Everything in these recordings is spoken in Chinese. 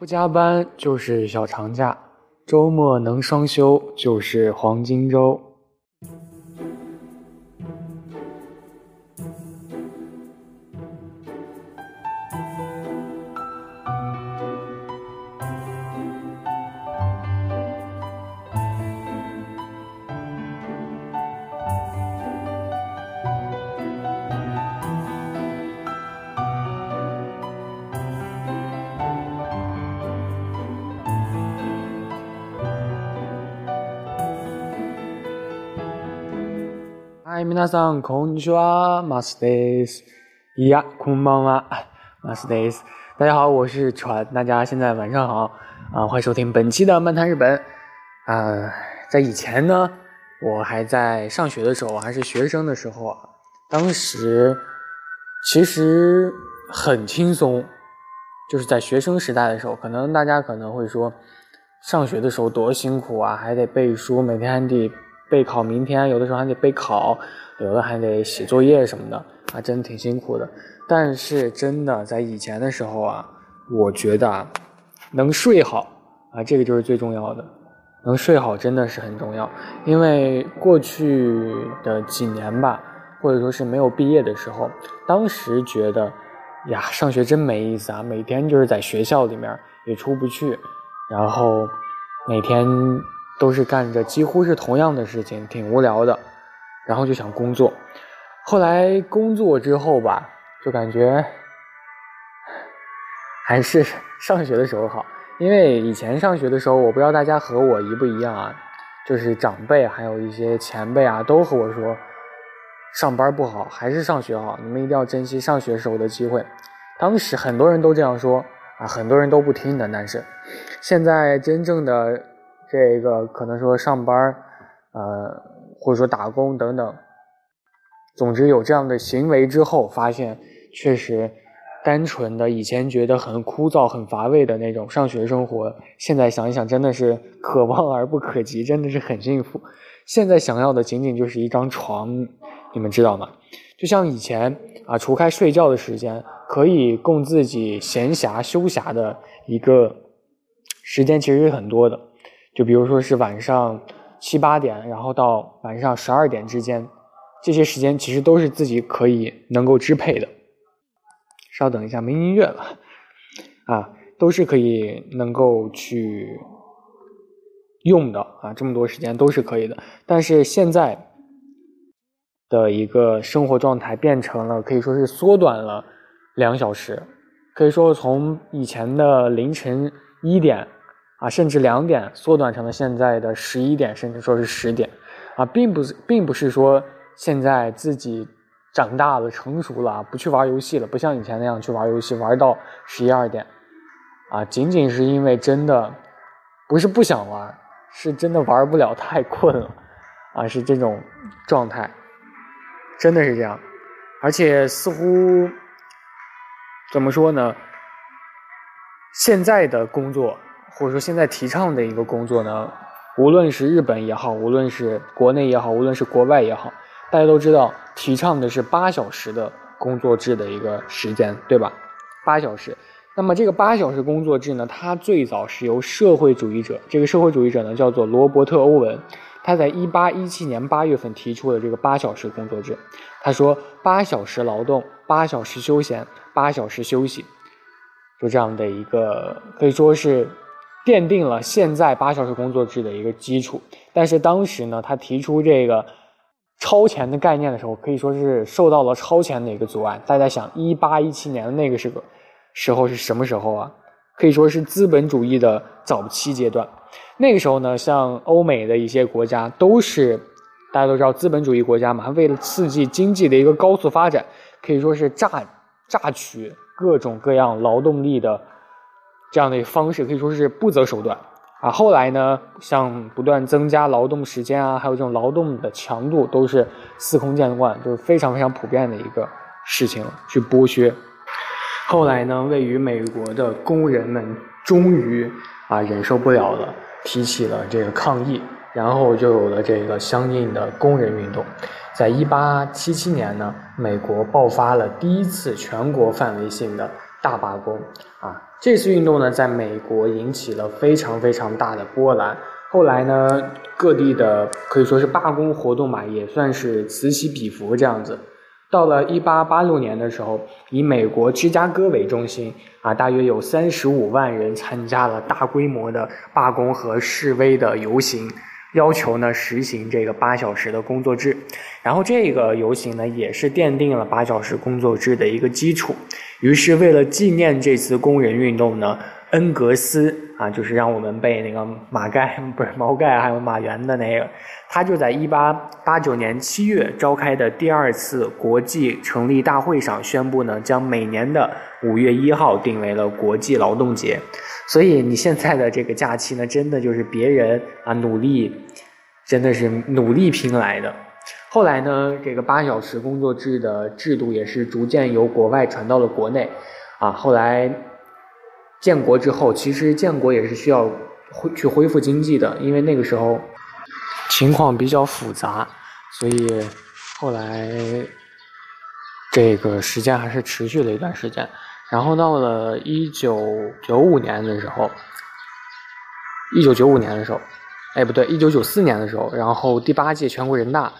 不加班就是小长假，周末能双休就是黄金周。嗨，皆さんこんにちは、マスです。いや、こんばんは、マスです。大家好，我是船，大家现在晚上好啊，欢迎收听本期的漫谈日本。啊，在以前呢，我还在上学的时候，还是学生的时候啊，当时其实很轻松，就是在学生时代的时候，可能大家可能会说，上学的时候多辛苦啊，还得背书，每天还得。 备考明天，有的时候还得备考，有的还得写作业什么的啊，真的挺辛苦的。但是真的在以前的时候啊，我觉得啊，能睡好啊，这个就是最重要的。能睡好真的是很重要，因为过去的几年吧，或者说是没有毕业的时候，当时觉得呀，上学真没意思啊，每天就是在学校里面也出不去，然后每天。都是干着几乎是同样的事情，挺无聊的，然后就想工作。后来工作之后吧，就感觉还是上学的时候好。因为以前上学的时候，我不知道大家和我一不一样啊，就是长辈还有一些前辈啊，都和我说，上班不好，还是上学好。你们一定要珍惜上学时候的机会。当时很多人都这样说啊，很多人都不听的。但是现在真正的。这个可能说上班呃，或者说打工等等，总之有这样的行为之后，发现确实单纯的以前觉得很枯燥、很乏味的那种上学生活，现在想一想真的是可望而不可及，真的是很幸福。现在想要的仅仅就是一张床，你们知道吗？就像以前啊，除开睡觉的时间，可以供自己闲暇休暇的一个时间，其实是很多的。就比如说是晚上七八点，然后到晚上十二点之间，这些时间其实都是自己可以能够支配的。稍等一下，没音乐了啊，都是可以能够去用的啊，这么多时间都是可以的。但是现在的一个生活状态变成了可以说是缩短了两小时，可以说从以前的凌晨一点。啊，甚至两点缩短成了现在的十一点，甚至说是十点，啊，并不是，并不是说现在自己长大了、成熟了，不去玩游戏了，不像以前那样去玩游戏，玩到十一二点，啊，仅仅是因为真的不是不想玩，是真的玩不了，太困了，啊，是这种状态，真的是这样，而且似乎怎么说呢？现在的工作。或者说现在提倡的一个工作呢，无论是日本也好，无论是国内也好，无论是国外也好，大家都知道提倡的是八小时的工作制的一个时间，对吧？八小时。那么这个八小时工作制呢，它最早是由社会主义者，这个社会主义者呢叫做罗伯特·欧文，他在一八一七年八月份提出的这个八小时工作制。他说八小时劳动，八小时休闲，八小时休息，就这样的一个可以说是。奠定了现在八小时工作制的一个基础，但是当时呢，他提出这个超前的概念的时候，可以说是受到了超前的一个阻碍。大家想，一八一七年的那个是个时候是什么时候啊？可以说是资本主义的早期阶段。那个时候呢，像欧美的一些国家都是大家都知道资本主义国家嘛，为了刺激经济的一个高速发展，可以说是榨榨取各种各样劳动力的。这样的方式可以说是不择手段啊！后来呢，像不断增加劳动时间啊，还有这种劳动的强度，都是司空见惯，就是非常非常普遍的一个事情，去剥削。后来呢，位于美国的工人们终于啊忍受不了了，提起了这个抗议，然后就有了这个相应的工人运动。在一八七七年呢，美国爆发了第一次全国范围性的大罢工啊！这次运动呢，在美国引起了非常非常大的波澜。后来呢，各地的可以说是罢工活动嘛，也算是此起彼伏这样子。到了一八八六年的时候，以美国芝加哥为中心啊，大约有三十五万人参加了大规模的罢工和示威的游行，要求呢实行这个八小时的工作制。然后这个游行呢，也是奠定了八小时工作制的一个基础。于是为了纪念这次工人运动呢。恩格斯啊，就是让我们背那个马盖不是毛盖，还有马原的那个，他就在一八八九年七月召开的第二次国际成立大会上宣布呢，将每年的五月一号定为了国际劳动节。所以你现在的这个假期呢，真的就是别人啊努力，真的是努力拼来的。后来呢，这个八小时工作制的制度也是逐渐由国外传到了国内啊，后来。建国之后，其实建国也是需要恢去恢复经济的，因为那个时候情况比较复杂，所以后来这个时间还是持续了一段时间。然后到了一九九五年的时候，一九九五年的时候，哎不对，一九九四年的时候，然后第八届全国人大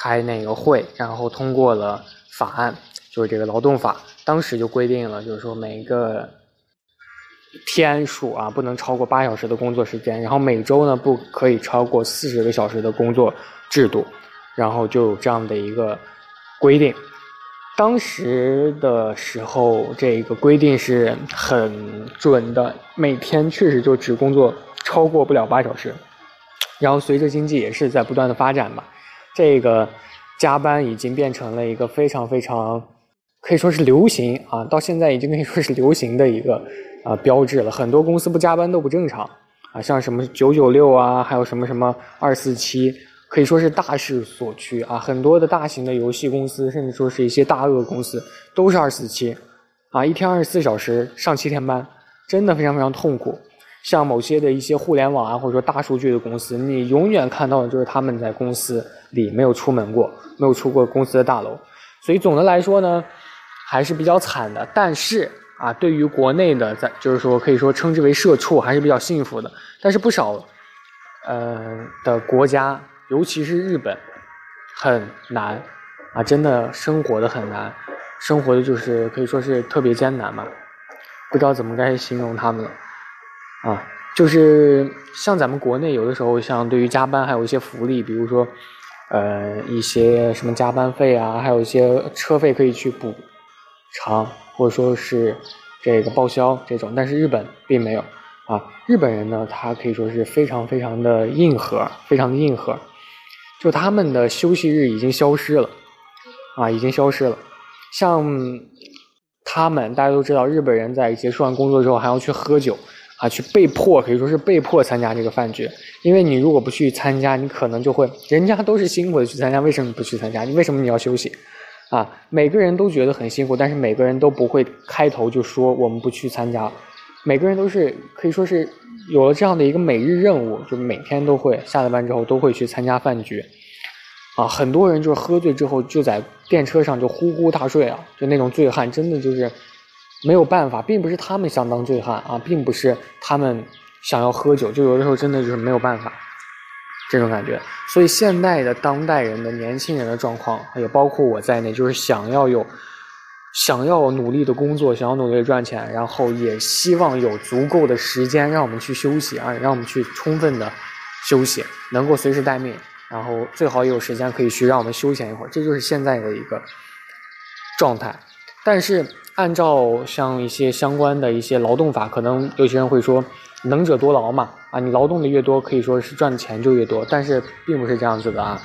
开那个会，然后通过了法案，就是这个劳动法，当时就规定了，就是说每个。天数啊，不能超过八小时的工作时间，然后每周呢不可以超过四十个小时的工作制度，然后就有这样的一个规定。当时的时候，这个规定是很准的，每天确实就只工作超过不了八小时。然后随着经济也是在不断的发展吧，这个加班已经变成了一个非常非常可以说是流行啊，到现在已经可以说是流行的一个。啊，标志了很多公司不加班都不正常啊，像什么九九六啊，还有什么什么二四七，可以说是大势所趋啊。很多的大型的游戏公司，甚至说是一些大鳄公司，都是二四七啊，一天二十四小时上七天班，真的非常非常痛苦。像某些的一些互联网啊，或者说大数据的公司，你永远看到的就是他们在公司里没有出门过，没有出过公司的大楼。所以总的来说呢，还是比较惨的。但是。啊，对于国内的，在就是说可以说称之为社畜，还是比较幸福的。但是不少，呃的国家，尤其是日本，很难啊，真的生活的很难，生活的就是可以说是特别艰难嘛，不知道怎么该形容他们了。啊，就是像咱们国内有的时候，像对于加班还有一些福利，比如说，呃一些什么加班费啊，还有一些车费可以去补偿。或者说是这个报销这种，但是日本并没有啊。日本人呢，他可以说是非常非常的硬核，非常的硬核。就他们的休息日已经消失了啊，已经消失了。像他们大家都知道，日本人在结束完工作之后还要去喝酒啊，去被迫可以说是被迫参加这个饭局。因为你如果不去参加，你可能就会人家都是辛苦的去参加，为什么不去参加？你为什么你要休息？啊，每个人都觉得很辛苦，但是每个人都不会开头就说我们不去参加。每个人都是可以说是有了这样的一个每日任务，就每天都会下了班之后都会去参加饭局。啊，很多人就是喝醉之后就在电车上就呼呼大睡啊，就那种醉汉，真的就是没有办法，并不是他们想当醉汉啊，并不是他们想要喝酒，就有的时候真的就是没有办法。这种感觉，所以现代的当代人的年轻人的状况，也包括我在内，就是想要有，想要努力的工作，想要努力赚钱，然后也希望有足够的时间让我们去休息啊，让我们去充分的休息，能够随时待命，然后最好也有时间可以去让我们休闲一会儿，这就是现在的一个状态。但是按照像一些相关的一些劳动法，可能有些人会说。能者多劳嘛，啊，你劳动的越多，可以说是赚的钱就越多，但是并不是这样子的啊，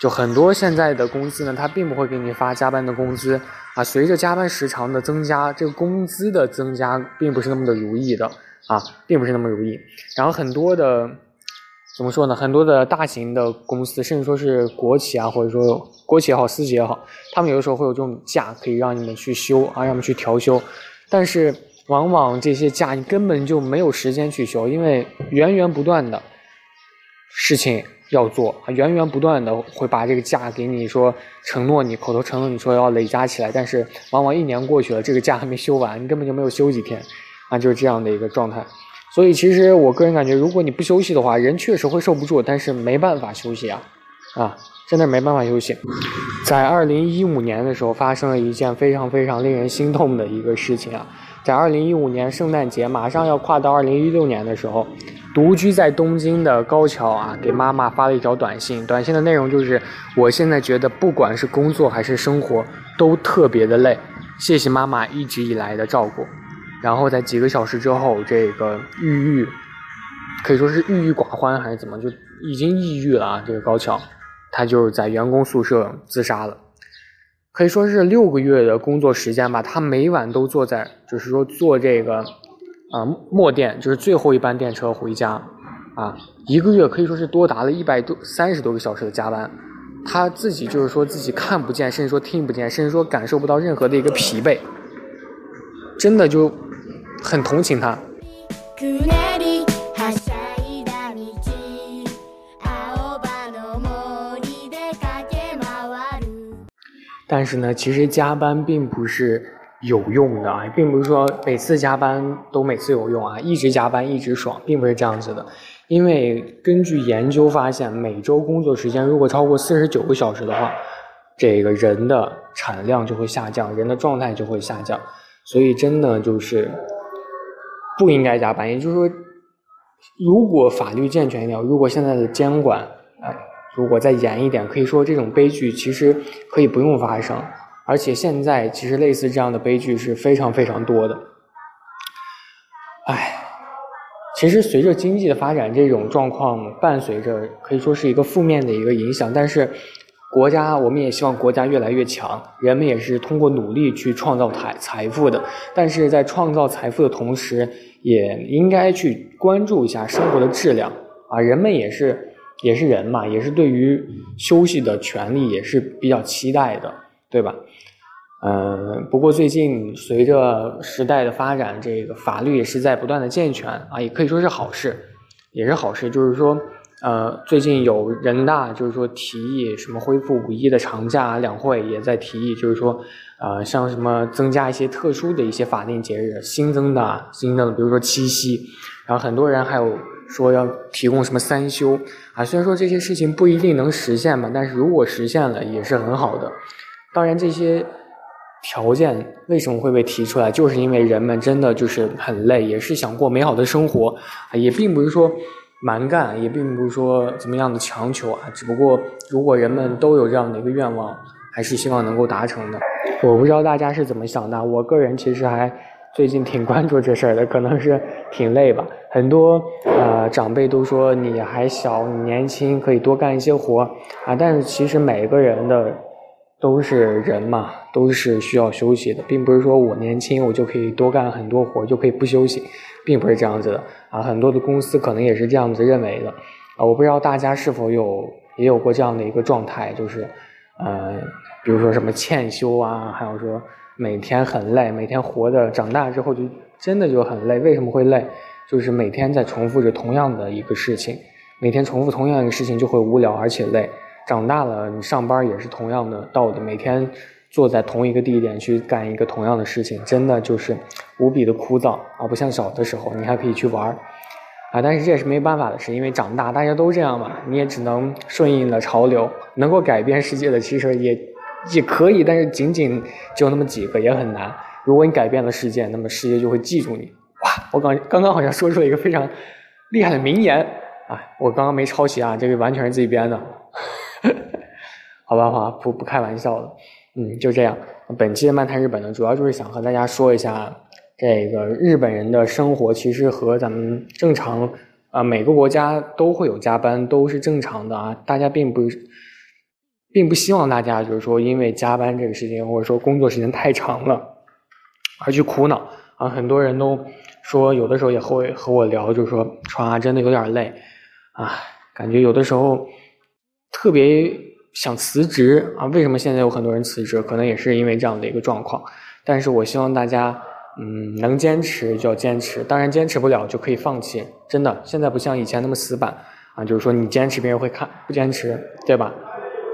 就很多现在的公司呢，它并不会给你发加班的工资啊，随着加班时长的增加，这个工资的增加并不是那么的如意的啊，并不是那么如意。然后很多的怎么说呢？很多的大型的公司，甚至说是国企啊，或者说国企也好，私企也好，他们有的时候会有这种假可以让你们去休啊，让你们去调休，但是。往往这些假你根本就没有时间去休，因为源源不断的事情要做，源源不断的会把这个假给你说承诺你口头承诺你说要累加起来，但是往往一年过去了，这个假还没休完，你根本就没有休几天，啊，就是这样的一个状态。所以其实我个人感觉，如果你不休息的话，人确实会受不住，但是没办法休息啊，啊，真的没办法休息。在二零一五年的时候，发生了一件非常非常令人心痛的一个事情啊，在二零一五年圣诞节马上要跨到二零一六年的时候，独居在东京的高桥啊，给妈妈发了一条短信，短信的内容就是：我现在觉得不管是工作还是生活都特别的累，谢谢妈妈一直以来的照顾。然后在几个小时之后，这个郁郁可以说是郁郁寡欢还是怎么，就已经抑郁了啊！这个高桥，他就是在员工宿舍自杀了，可以说是六个月的工作时间吧，他每晚都坐在，就是说坐这个啊末电，就是最后一班电车回家啊，一个月可以说是多达了一百多三十多个小时的加班，他自己就是说自己看不见，甚至说听不见，甚至说感受不到任何的一个疲惫，真的就。很同情他，但是呢，其实加班并不是有用的啊，并不是说每次加班都每次有用啊，一直加班一直爽，并不是这样子的。因为根据研究发现，每周工作时间如果超过四十九个小时的话，这个人的产量就会下降，人的状态就会下降，所以真的就是。不应该加班，也就是说，如果法律健全一点，如果现在的监管啊，如果再严一点，可以说这种悲剧其实可以不用发生。而且现在其实类似这样的悲剧是非常非常多的。唉，其实随着经济的发展，这种状况伴随着可以说是一个负面的一个影响，但是。国家，我们也希望国家越来越强，人们也是通过努力去创造财财富的。但是在创造财富的同时，也应该去关注一下生活的质量啊！人们也是也是人嘛，也是对于休息的权利也是比较期待的，对吧？嗯，不过最近随着时代的发展，这个法律也是在不断的健全啊，也可以说是好事，也是好事，就是说。呃，最近有人大就是说提议什么恢复五一的长假，两会也在提议，就是说，呃，像什么增加一些特殊的一些法定节日，新增的新增的，比如说七夕，然后很多人还有说要提供什么三休啊。虽然说这些事情不一定能实现吧，但是如果实现了也是很好的。当然，这些条件为什么会被提出来，就是因为人们真的就是很累，也是想过美好的生活啊，也并不是说。蛮干也并不是说怎么样的强求啊，只不过如果人们都有这样的一个愿望，还是希望能够达成的。我不知道大家是怎么想的，我个人其实还最近挺关注这事儿的，可能是挺累吧。很多呃长辈都说你还小，你年轻可以多干一些活啊，但是其实每个人的都是人嘛，都是需要休息的，并不是说我年轻我就可以多干很多活，就可以不休息。并不是这样子的啊，很多的公司可能也是这样子认为的啊，我不知道大家是否有也有过这样的一个状态，就是，呃，比如说什么欠休啊，还有说每天很累，每天活的长大之后就真的就很累，为什么会累？就是每天在重复着同样的一个事情，每天重复同样一个事情就会无聊而且累。长大了你上班也是同样的道理，每天。坐在同一个地点去干一个同样的事情，真的就是无比的枯燥啊！不像小的时候，你还可以去玩儿啊。但是这也是没办法的事，因为长大大家都这样嘛，你也只能顺应了潮流。能够改变世界的其实也也可以，但是仅仅就那么几个也很难。如果你改变了世界，那么世界就会记住你。哇！我刚刚刚好像说出了一个非常厉害的名言啊！我刚刚没抄袭啊，这个完全是自己编的。好吧，好吧，不不开玩笑了。嗯，就这样。本期的漫谈日本呢，主要就是想和大家说一下，这个日本人的生活其实和咱们正常啊，每个国家都会有加班，都是正常的啊。大家并不，并不希望大家就是说因为加班这个事情，或者说工作时间太长了而去苦恼啊。很多人都说，有的时候也会和我聊，就是说，川啊，真的有点累啊，感觉有的时候特别。想辞职啊？为什么现在有很多人辞职？可能也是因为这样的一个状况。但是我希望大家，嗯，能坚持就要坚持。当然坚持不了就可以放弃。真的，现在不像以前那么死板啊。就是说你坚持，别人会看；不坚持，对吧？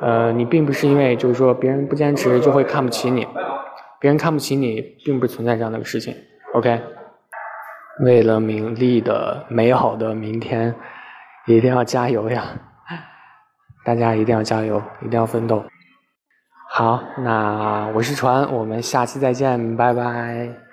呃，你并不是因为就是说别人不坚持就会看不起你，别人看不起你，并不存在这样的个事情。OK。为了名利的美好的明天，一定要加油呀！大家一定要加油，一定要奋斗。好，那我是船，我们下期再见，拜拜。